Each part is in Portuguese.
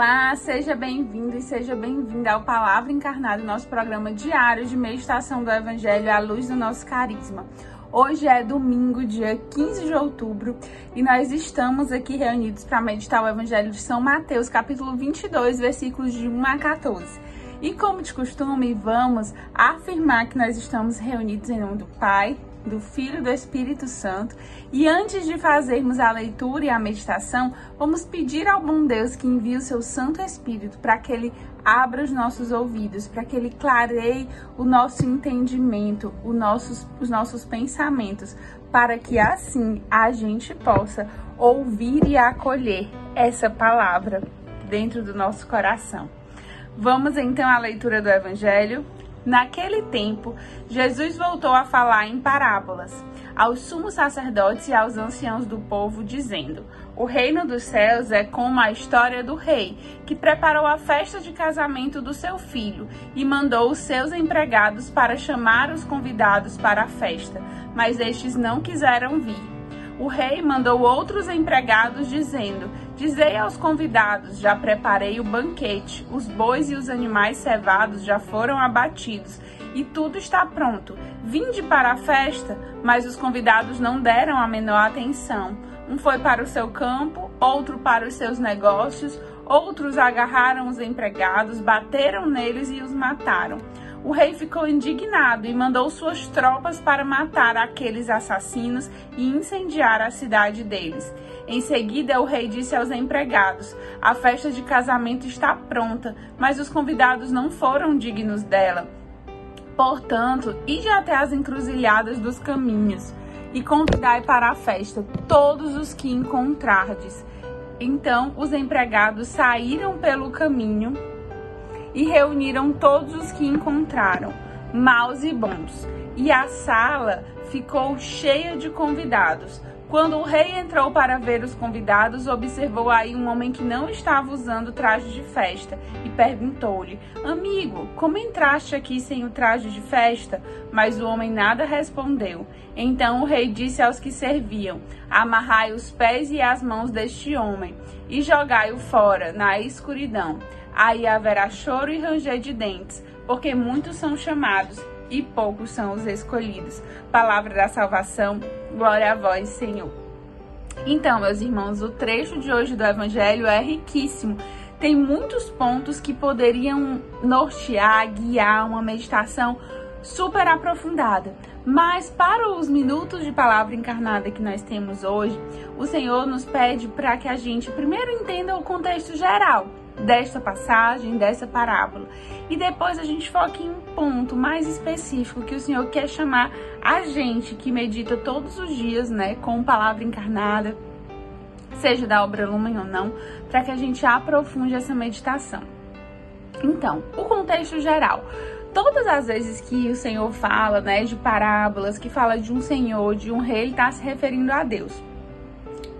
Olá, seja bem-vindo e seja bem-vinda ao Palavra Encarnada, nosso programa diário de meditação do Evangelho à luz do nosso carisma. Hoje é domingo, dia 15 de outubro, e nós estamos aqui reunidos para meditar o Evangelho de São Mateus, capítulo 22, versículos de 1 a 14. E como de costume, vamos afirmar que nós estamos reunidos em nome do Pai, do Filho e do Espírito Santo. E antes de fazermos a leitura e a meditação, vamos pedir ao bom Deus que envie o seu Santo Espírito para que ele abra os nossos ouvidos, para que ele clareie o nosso entendimento, os nossos, os nossos pensamentos, para que assim a gente possa ouvir e acolher essa palavra dentro do nosso coração. Vamos então à leitura do Evangelho. Naquele tempo, Jesus voltou a falar em parábolas aos sumos sacerdotes e aos anciãos do povo, dizendo: O reino dos céus é como a história do rei, que preparou a festa de casamento do seu filho e mandou os seus empregados para chamar os convidados para a festa, mas estes não quiseram vir. O rei mandou outros empregados, dizendo: Dizei aos convidados: Já preparei o banquete, os bois e os animais cevados já foram abatidos, e tudo está pronto. Vinde para a festa, mas os convidados não deram a menor atenção. Um foi para o seu campo, outro para os seus negócios, outros agarraram os empregados, bateram neles e os mataram. O rei ficou indignado e mandou suas tropas para matar aqueles assassinos e incendiar a cidade deles. Em seguida, o rei disse aos empregados: A festa de casamento está pronta, mas os convidados não foram dignos dela. Portanto, ide até as encruzilhadas dos caminhos e convidai para a festa todos os que encontrardes. Então os empregados saíram pelo caminho e reuniram todos os que encontraram, maus e bons. E a sala ficou cheia de convidados. Quando o rei entrou para ver os convidados, observou aí um homem que não estava usando traje de festa e perguntou-lhe: Amigo, como entraste aqui sem o traje de festa? Mas o homem nada respondeu. Então o rei disse aos que serviam: Amarrai os pés e as mãos deste homem e jogai-o fora, na escuridão aí haverá choro e ranger de dentes, porque muitos são chamados e poucos são os escolhidos. Palavra da salvação, glória a vós, Senhor. Então, meus irmãos, o trecho de hoje do Evangelho é riquíssimo. Tem muitos pontos que poderiam nortear, guiar uma meditação super aprofundada. Mas para os minutos de palavra encarnada que nós temos hoje, o Senhor nos pede para que a gente primeiro entenda o contexto geral desta passagem, dessa parábola. E depois a gente foca em um ponto mais específico que o Senhor quer chamar a gente que medita todos os dias, né, com palavra encarnada, seja da obra Lumen ou não, para que a gente aprofunde essa meditação. Então, o contexto geral. Todas as vezes que o Senhor fala, né, de parábolas, que fala de um Senhor, de um rei, ele está se referindo a Deus.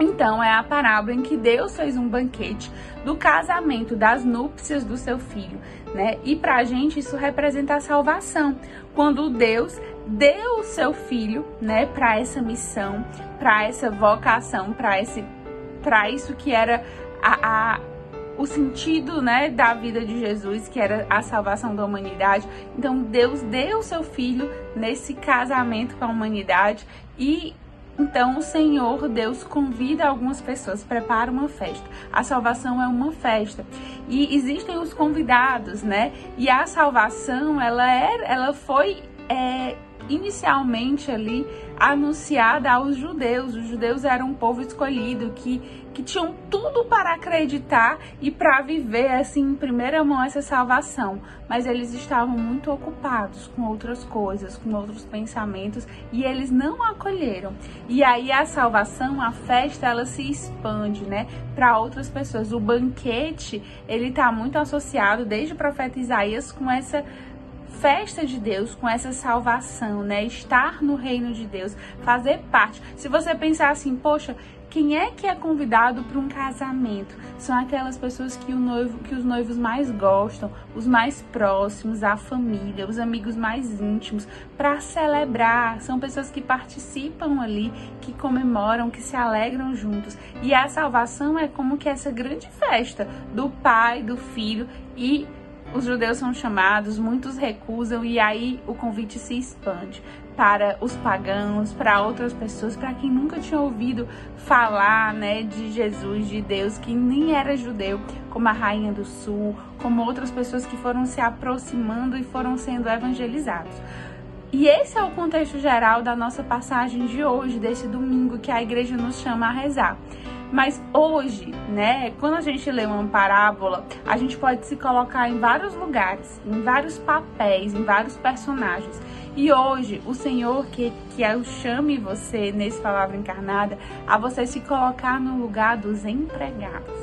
Então, é a parábola em que Deus fez um banquete do casamento, das núpcias do seu filho, né? E pra gente isso representa a salvação. Quando Deus deu o seu filho, né, para essa missão, para essa vocação, para esse para isso que era a, a o sentido, né, da vida de Jesus, que era a salvação da humanidade. Então Deus deu o seu filho nesse casamento com a humanidade e então o Senhor Deus convida algumas pessoas, prepara uma festa. A salvação é uma festa. E existem os convidados, né? E a salvação, ela é, ela foi é, inicialmente ali anunciada aos judeus. Os judeus eram um povo escolhido que, que tinham tudo para acreditar e para viver assim em primeira mão essa salvação, mas eles estavam muito ocupados com outras coisas, com outros pensamentos e eles não acolheram. E aí a salvação, a festa, ela se expande, né, para outras pessoas. O banquete, ele está muito associado desde o profeta Isaías com essa festa de Deus, com essa salvação, né? Estar no reino de Deus, fazer parte. Se você pensar assim, poxa, Quem é que é convidado para um casamento? São aquelas pessoas que, o noivo, que os noivos mais gostam, os mais próximos, a família, os amigos mais íntimos, para celebrar. São pessoas que participam ali, que comemoram, que se alegram juntos. E a salvação é como que essa grande festa do pai, do filho e os judeus são chamados, muitos recusam e aí o convite se expande para os pagãos, para outras pessoas, para quem nunca tinha ouvido falar, né, de Jesus, de Deus, que nem era judeu, como a rainha do sul, como outras pessoas que foram se aproximando e foram sendo evangelizados. E esse é o contexto geral da nossa passagem de hoje, desse domingo que a igreja nos chama a rezar. Mas hoje, né, quando a gente lê uma parábola, a gente pode se colocar em vários lugares, em vários papéis, em vários personagens. E hoje, o Senhor que, que eu chame você nesse palavra encarnada a você se colocar no lugar dos empregados.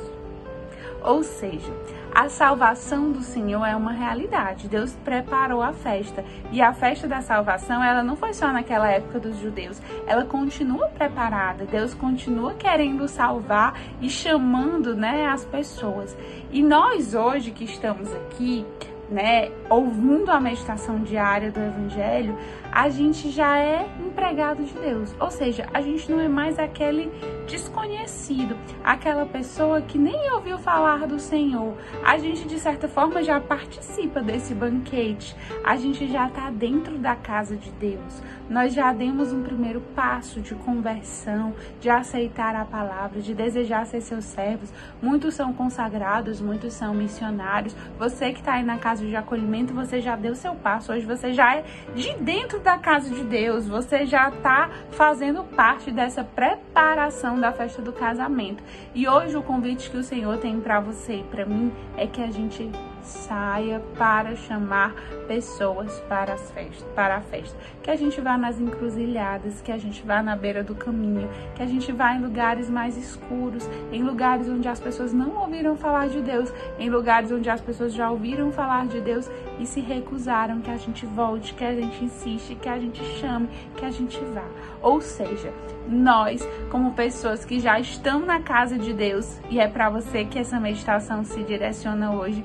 Ou seja, a salvação do Senhor é uma realidade. Deus preparou a festa. E a festa da salvação, ela não foi só naquela época dos judeus. Ela continua preparada. Deus continua querendo salvar e chamando, né, as pessoas. E nós hoje que estamos aqui, né, ouvindo a meditação diária do Evangelho, a gente já é empregado de Deus. Ou seja, a gente não é mais aquele desconhecido, aquela pessoa que nem ouviu falar do Senhor. A gente, de certa forma, já participa desse banquete, a gente já está dentro da casa de Deus. Nós já demos um primeiro passo de conversão, de aceitar a palavra, de desejar ser seus servos. Muitos são consagrados, muitos são missionários. Você que está aí na casa de acolhimento, você já deu seu passo. Hoje você já é de dentro da casa de Deus, você já está fazendo parte dessa preparação da festa do casamento. E hoje o convite que o Senhor tem para você e para mim é que a gente saia para chamar pessoas para, as festas, para a festa. Que a gente vá nas encruzilhadas, que a gente vá na beira do caminho, que a gente vá em lugares mais escuros, em lugares onde as pessoas não ouviram falar de Deus, em lugares onde as pessoas já ouviram falar de Deus e se recusaram, que a gente volte, que a gente insiste, que a gente chame, que a gente vá. Ou seja, nós, como pessoas que já estão na casa de Deus, e é para você que essa meditação se direciona hoje,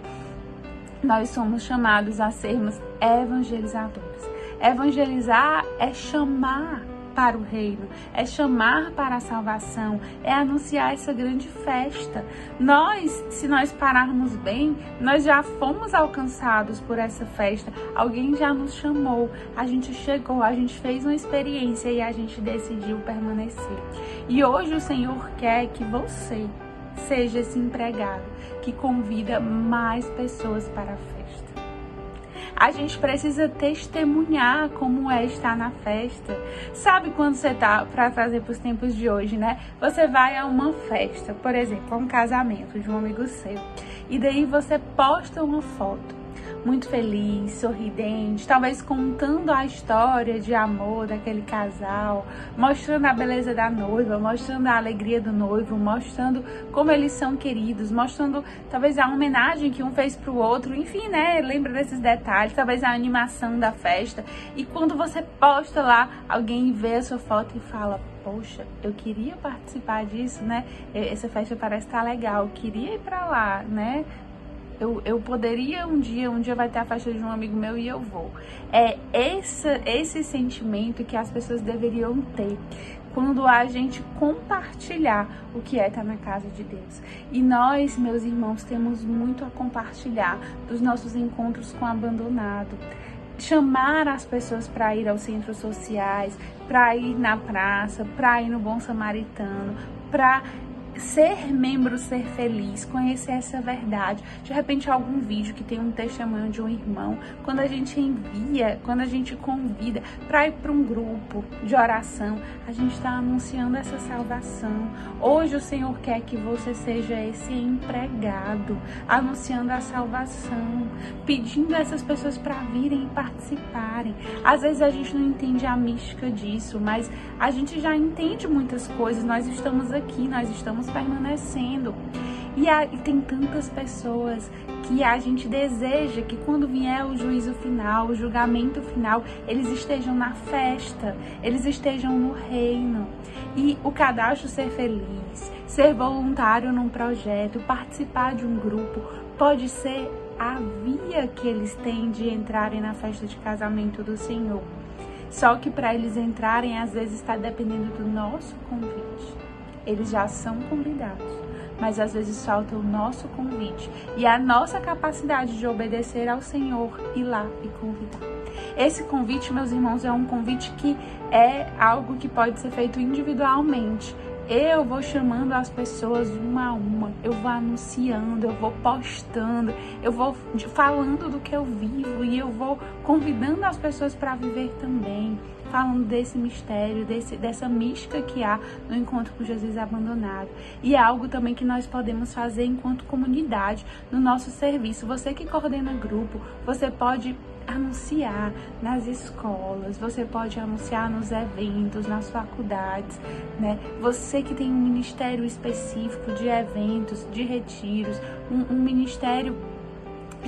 nós somos chamados a sermos evangelizadores. Evangelizar é chamar para o reino, é chamar para a salvação, é anunciar essa grande festa. Nós, se nós pararmos bem, nós já fomos alcançados por essa festa. Alguém já nos chamou, a gente chegou, a gente fez uma experiência e a gente decidiu permanecer. E hoje o Senhor quer que você seja esse empregado que convida mais pessoas para a festa. A gente precisa testemunhar como é estar na festa. Sabe quando você tá para trazer para os tempos de hoje, né? Você vai a uma festa, por exemplo, a um casamento de um amigo seu, e daí você posta uma foto muito feliz, sorridente, talvez contando a história de amor daquele casal, mostrando a beleza da noiva, mostrando a alegria do noivo, mostrando como eles são queridos, mostrando talvez a homenagem que um fez pro outro, enfim, né? Lembra desses detalhes, talvez a animação da festa. E quando você posta lá, alguém vê a sua foto e fala: Poxa, eu queria participar disso, né? Essa festa parece estar tá legal, queria ir para lá, né? Eu, eu poderia um dia, um dia vai ter a festa de um amigo meu e eu vou. É esse, esse sentimento que as pessoas deveriam ter quando a gente compartilhar o que é estar na casa de Deus. E nós, meus irmãos, temos muito a compartilhar dos nossos encontros com o abandonado. Chamar as pessoas para ir aos centros sociais, para ir na praça, para ir no Bom Samaritano, para ser membro, ser feliz, conhecer essa verdade. De repente, algum vídeo que tem um testemunho de um irmão, quando a gente envia, quando a gente convida para ir para um grupo de oração, a gente está anunciando essa salvação. Hoje, o Senhor quer que você seja esse empregado, anunciando a salvação, pedindo essas pessoas para virem e participarem. Às vezes, a gente não entende a mística disso, mas a gente já entende muitas coisas. Nós estamos aqui, nós estamos permanecendo. E, há, e tem tantas pessoas que a gente deseja que quando vier o juízo final, o julgamento final, eles estejam na festa, eles estejam no reino. E o cadastro ser feliz, ser voluntário num projeto, participar de um grupo, pode ser a via que eles têm de entrarem na festa de casamento do Senhor. Só que para eles entrarem, às vezes está dependendo do nosso convite. Eles já são convidados, mas às vezes falta o nosso convite e a nossa capacidade de obedecer ao Senhor ir lá e convidar. Esse convite, meus irmãos, é um convite que é algo que pode ser feito individualmente, eu vou chamando as pessoas uma a uma, eu vou anunciando, eu vou postando, eu vou falando do que eu vivo e eu vou convidando as pessoas para viver também, falando desse mistério, desse, dessa mística que há no encontro com Jesus abandonado. E é algo também que nós podemos fazer enquanto comunidade, no nosso serviço. Você que coordena grupo, você pode anunciar nas escolas, você pode anunciar nos eventos, nas faculdades, né? Você que tem um ministério específico de eventos, de retiros, um, um ministério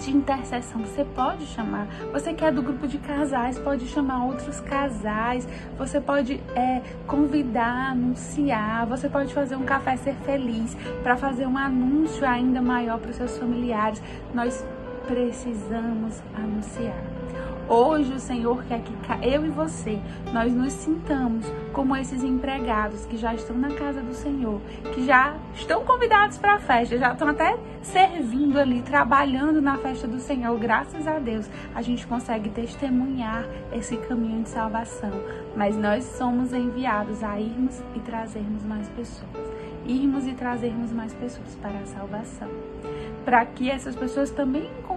de intercessão, você pode chamar. Você que é do grupo de casais, pode chamar outros casais. Você pode é, convidar, anunciar. Você pode fazer um café ser feliz para fazer um anúncio ainda maior para os seus familiares. Nós precisamos anunciar. Hoje o Senhor quer que eu e você, nós nos sintamos como esses empregados que já estão na casa do Senhor, que já estão convidados para a festa, já estão até servindo ali, trabalhando na festa do Senhor. Graças a Deus, a gente consegue testemunhar esse caminho de salvação. Mas nós somos enviados a irmos e trazermos mais pessoas irmos e trazermos mais pessoas para a salvação, para que essas pessoas também encontrem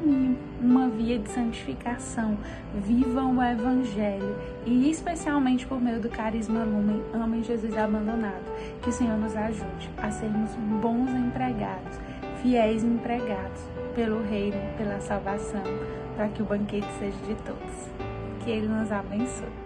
caminho, uma via de santificação, vivam o Evangelho e, especialmente por meio do carisma Lumen, amem Jesus abandonado. Que o Senhor nos ajude a sermos bons empregados, fiéis empregados pelo Reino, pela salvação, para que o banquete seja de todos. Que Ele nos abençoe.